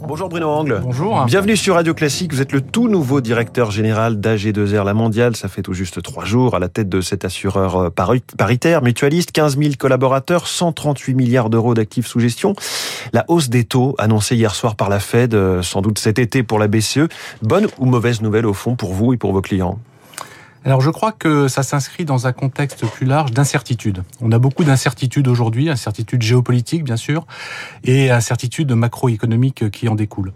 Bonjour Bruno Angle. Bonjour. Bienvenue sur Radio Classique. Vous êtes le tout nouveau directeur général d'AG2R La Mondiale. Ça fait tout juste trois jours à la tête de cet assureur euh, paritaire, mutualiste, 15 000 collaborateurs, 138 milliards d'euros d'actifs sous gestion. La hausse des taux annoncée hier soir par la Fed, euh, sans doute cet été pour la BCE. Bonne ou mauvaise nouvelle au fond pour vous et pour vos clients? Alors je crois que ça s'inscrit dans un contexte plus large d'incertitude. On a beaucoup d'incertitudes aujourd'hui, incertitudes géopolitiques bien sûr, et incertitudes macroéconomiques qui en découlent.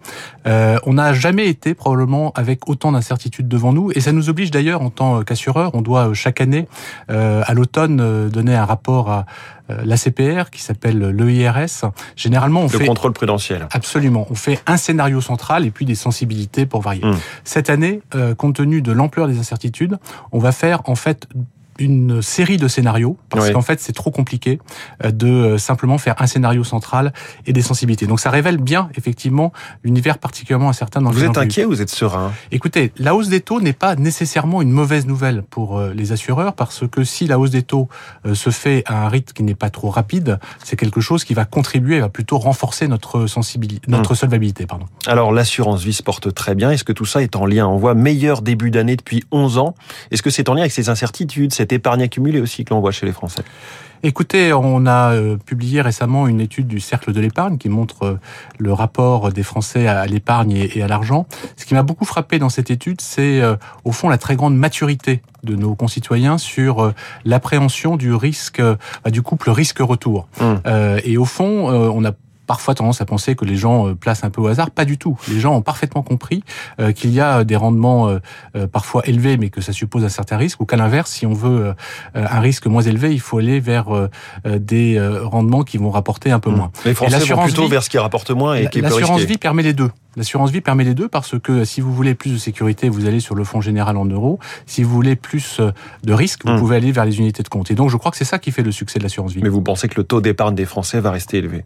Euh, on n'a jamais été probablement avec autant d'incertitudes devant nous, et ça nous oblige d'ailleurs en tant qu'assureur, on doit chaque année euh, à l'automne euh, donner un rapport à euh, l'ACPR qui s'appelle l'EIRS. Généralement, on le fait contrôle prudentiel. Absolument, on fait un scénario central et puis des sensibilités pour varier. Hum. Cette année, euh, compte tenu de l'ampleur des incertitudes, on va faire en fait une série de scénarios parce Oui. qu'en fait c'est trop compliqué euh, de euh, simplement faire un scénario central et des sensibilités. Donc ça révèle bien effectivement l'univers particulièrement incertain dans Vous êtes inquiet ou vous êtes serein? Écoutez, la hausse des taux n'est pas nécessairement une mauvaise nouvelle pour euh, les assureurs parce que si la hausse des taux se fait à un rythme qui n'est pas trop rapide, c'est quelque chose qui va contribuer, va plutôt renforcer notre sensibilité, notre solvabilité, pardon. Alors l'assurance vie se porte très bien. Est-ce que tout ça est en lien? On voit meilleur début d'année depuis 11 ans. Est-ce que c'est en lien avec ces incertitudes, cette épargne accumulée aussi que l'on voit chez les Français Écoutez, on a euh, publié récemment une étude du Cercle de l'épargne qui montre euh, le rapport des Français à l'épargne et et à l'argent. Ce qui m'a beaucoup frappé dans cette étude, c'est euh, au fond la très grande maturité de nos concitoyens sur euh, l'appréhension du risque, bah, du couple risque-retour. Euh, et au fond, on a parfois tendance à penser que les gens euh, placent un peu au hasard. Pas du tout. Les gens ont parfaitement compris euh, qu'il y a des rendements euh, euh, parfois élevés, mais que ça suppose un certain risque, ou qu'à l'inverse, si on veut euh, un risque moins élevé, il faut aller vers euh, euh, des euh, rendements qui vont rapporter un peu moins. Les Français vont plutôt vie- vers ce qui rapporte moins et qui est plus L'assurance vie permet les deux. L'assurance vie permet les deux parce que si vous voulez plus de sécurité, vous allez sur le fonds général en euros. Si vous voulez plus euh, de risque, vous Hum. pouvez aller vers les unités de compte. Et donc, je crois que c'est ça qui fait le succès de l'assurance vie. Mais vous pensez que le taux d'épargne des Français va rester élevé?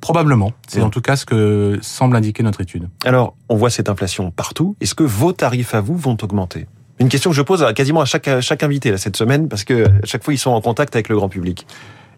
Probablement. C'est Hum. en tout cas ce que semble indiquer notre étude. Alors, on voit cette inflation partout. Est-ce que vos tarifs à vous vont augmenter? Une question que je pose à quasiment à chaque, à chaque invité là, cette semaine, parce que à chaque fois, ils sont en contact avec le grand public.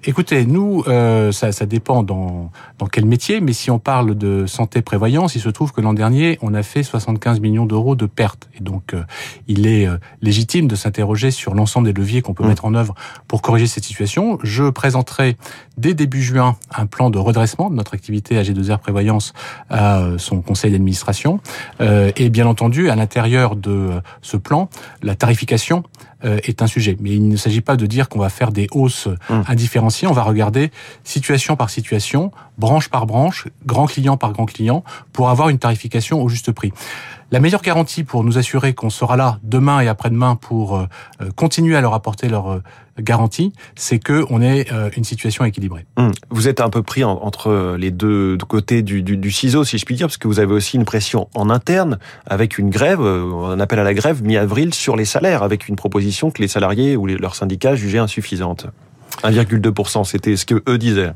Écoutez, nous, euh, ça, ça dépend dans, dans quel métier, mais si on parle de santé prévoyance, il se trouve que l'an dernier, on a fait 75 millions d'euros de pertes. Et donc, euh, il est euh, légitime de s'interroger sur l'ensemble des leviers qu'on peut Mm. mettre en œuvre pour corriger cette situation. Je présenterai dès début juin un plan de redressement de notre activité AG2R Prévoyance à euh, son conseil d'administration. Euh, et bien entendu, à l'intérieur de ce plan, la tarification est un sujet. Mais il ne s'agit pas de dire qu'on va faire des hausses Mm. indifférenciées. On va regarder situation par situation, branche par branche, grand client par grand client, pour avoir une tarification au juste prix. La meilleure garantie pour nous assurer qu'on sera là demain et après-demain pour euh, euh, continuer à leur apporter leur euh, garantie, c'est que on ait une situation équilibrée. Hum. Vous êtes un peu pris en- entre les deux côtés du, ciseau, si je puis dire, parce que vous avez aussi une pression en interne avec une grève, un appel à la grève mi-avril sur les salaires, avec une proposition que les salariés ou leurs syndicats jugeaient insuffisante. 1,2%, c'était ce que eux disaient.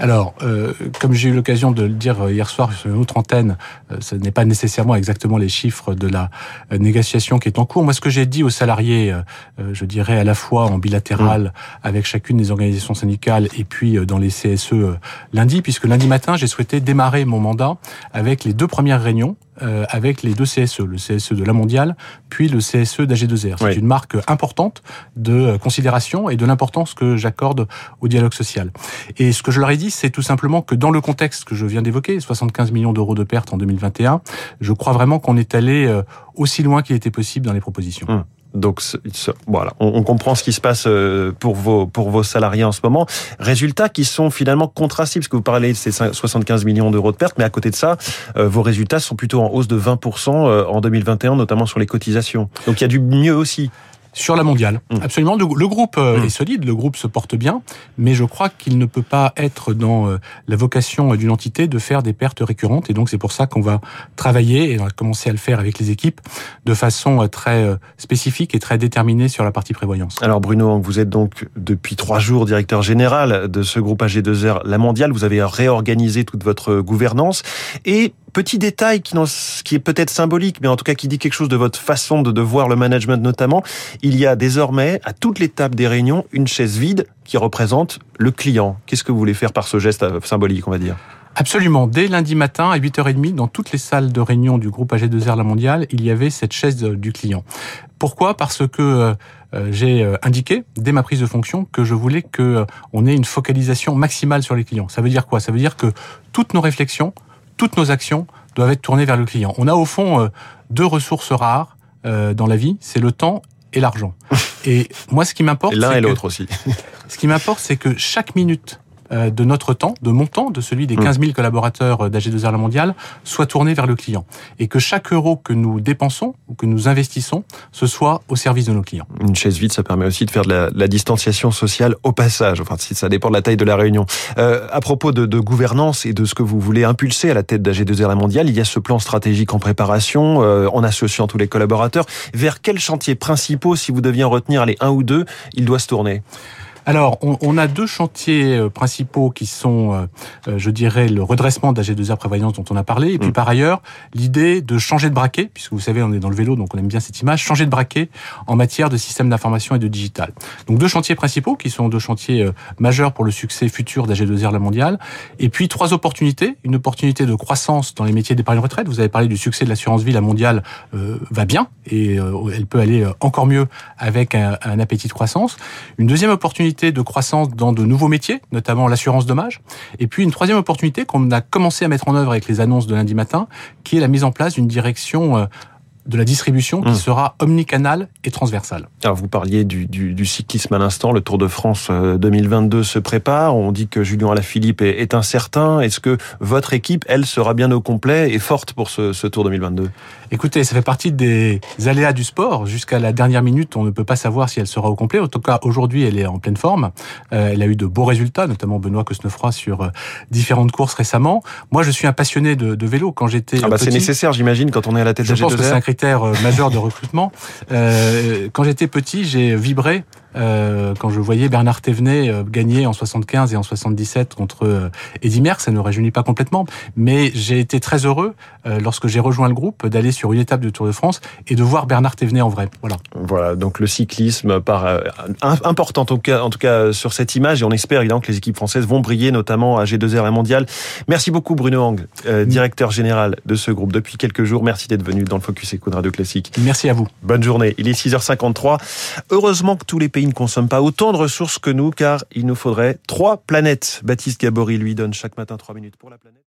Alors, euh, comme j'ai eu l'occasion de le dire euh, hier soir sur une autre antenne, euh, ce n'est pas nécessairement exactement les chiffres de la euh, négociation qui est en cours. Moi, ce que j'ai dit aux salariés, euh, je dirais à la fois en bilatéral avec chacune des organisations syndicales et puis dans les CSE lundi, puisque lundi matin, j'ai souhaité démarrer mon mandat avec les deux premières réunions euh, avec les deux CSE, le CSE de la mondiale, puis le CSE d'AG2R. C'est Oui. une marque importante de euh, considération et de l'importance que j'accorde au dialogue social. Et ce que je leur ai dit, c'est tout simplement que dans le contexte que je viens d'évoquer, 75 millions d'euros de pertes en 2021, je crois vraiment qu'on est allé euh, aussi loin qu'il était possible dans les propositions. Hum. Donc voilà, on, on comprend ce qui se passe euh, pour vos pour vos salariés en ce moment. Résultats qui sont finalement contrastés, parce que vous parlez de ces 5 75 millions d'euros de pertes, mais à côté de ça, euh, vos résultats sont plutôt en hausse de 20% euh, en 2021, notamment sur les cotisations. Donc il y a du mieux aussi. Sur la mondiale, Mm. absolument. Le, groupe euh, Mm. est solide, le groupe se porte bien, mais je crois qu'il ne peut pas être dans euh, la vocation d'une entité de faire des pertes récurrentes. Et donc c'est pour ça qu'on va travailler, et on va commencer à le faire avec les équipes, de façon euh, très spécifique et très déterminée sur la partie prévoyance. Alors Bruno, vous êtes donc depuis trois jours directeur général de ce groupe AG2R La Mondiale. Vous avez réorganisé toute votre gouvernance et petit détail qui, est peut-être symbolique, mais en tout cas qui dit quelque chose de votre façon de, voir le management notamment. Il y a désormais à toutes les tables des réunions une chaise vide qui représente le client. Qu'est-ce que vous voulez faire par ce geste euh, symbolique, on va dire? Absolument. Dès lundi matin, à 8h30, dans toutes les salles de réunion du groupe AG2R La Mondiale, il y avait cette chaise du client. Pourquoi? Parce que euh, j'ai euh, indiqué dès ma prise de fonction que je voulais que euh, on ait une focalisation maximale sur les clients. Ça veut dire quoi? Ça veut dire que toutes nos réflexions, toutes nos actions doivent être tournées vers le client. On a au fond deux ressources rares dans la vie, c'est le temps et l'argent. Et moi, ce qui m'importe, l'un et l'autre aussi. ce qui m'importe, c'est que chaque minute euh, de notre temps, de mon temps, de celui des 15 mm. 000 collaborateurs d'AG2R La Mondiale, soit tourné vers le client. Et que chaque euro que nous dépensons ou que nous investissons, ce soit au service de nos clients. Une chaise vide, ça permet aussi de faire de la, distanciation sociale au passage. Enfin, ça dépend de la taille de la réunion. Euh, à propos de, gouvernance et de ce que vous voulez impulser à la tête d'AG2R La Mondiale, il y a ce plan stratégique en préparation, euh, en associant tous les collaborateurs. Vers quels chantiers principaux, si vous deviez en retenir les un ou deux, il doit se tourner? Alors, on, a deux chantiers euh, principaux qui sont, euh, euh, je dirais, le redressement d'AG2R Prévoyance dont on a parlé, et puis mm. par ailleurs, l'idée de changer de braquet, puisque vous savez, on est dans le vélo, donc on aime bien cette image, changer de braquet en matière de système d'information et de digital. Donc deux chantiers principaux qui sont deux chantiers majeurs pour le succès futur d'AG2R La Mondiale, et puis trois opportunités, une opportunité de croissance dans les métiers d'épargne retraite. Vous avez parlé du succès de l'assurance vie, la mondiale va bien, et elle peut aller encore mieux avec un, un appétit de croissance. Une deuxième opportunité de croissance dans de nouveaux métiers, notamment l'assurance dommage. Et puis une troisième opportunité qu'on a commencé à mettre en œuvre avec les annonces de lundi matin, qui est la mise en place d'une direction euh, de la distribution qui mmh. sera omnicanal et transversale. Alors vous parliez du, du, cyclisme à l'instant, le Tour de France 2022 euh, se prépare, on dit que Julien Alaphilippe est, est incertain, est-ce que votre équipe, elle, sera bien au complet et forte pour ce, ce Tour 2022 Écoutez, ça fait partie des aléas du sport, jusqu'à la dernière minute on ne peut pas savoir si elle sera au complet, en tout cas aujourd'hui elle est en pleine forme, euh, elle a eu de beaux résultats, notamment Benoît Cosnefroy sur euh, différentes courses récemment. Moi je suis un passionné de, de vélo. Quand j'étais ah bah C'est nécessaire j'imagine quand on est à la tête de Je critère majeur de recrutement. Euh, quand j'étais petit, j'ai vibré euh, quand je voyais Bernard Thévenet euh, gagner en 75 et en 77 contre euh, Eddy Merckx, ça ne réjouit pas complètement, mais j'ai été très heureux lorsque j'ai rejoint le groupe d'aller sur une étape du Tour de France et de voir Bernard Thévenet en vrai. Voilà. Voilà, donc le cyclisme part important en tout cas, en tout cas sur cette image et on espère évidemment que les équipes françaises vont briller, notamment à G2R et Mondial. Merci beaucoup Bruno Hang, directeur général de ce groupe depuis quelques jours. Merci d'être venu dans le Focus Eco de Radio Classique. Merci à vous. Bonne journée. Il est 6h53. Heureusement que tous les pays ne consomment pas autant de ressources que nous, car il nous faudrait trois planètes. Baptiste Gabory lui donne chaque matin trois minutes pour la planète.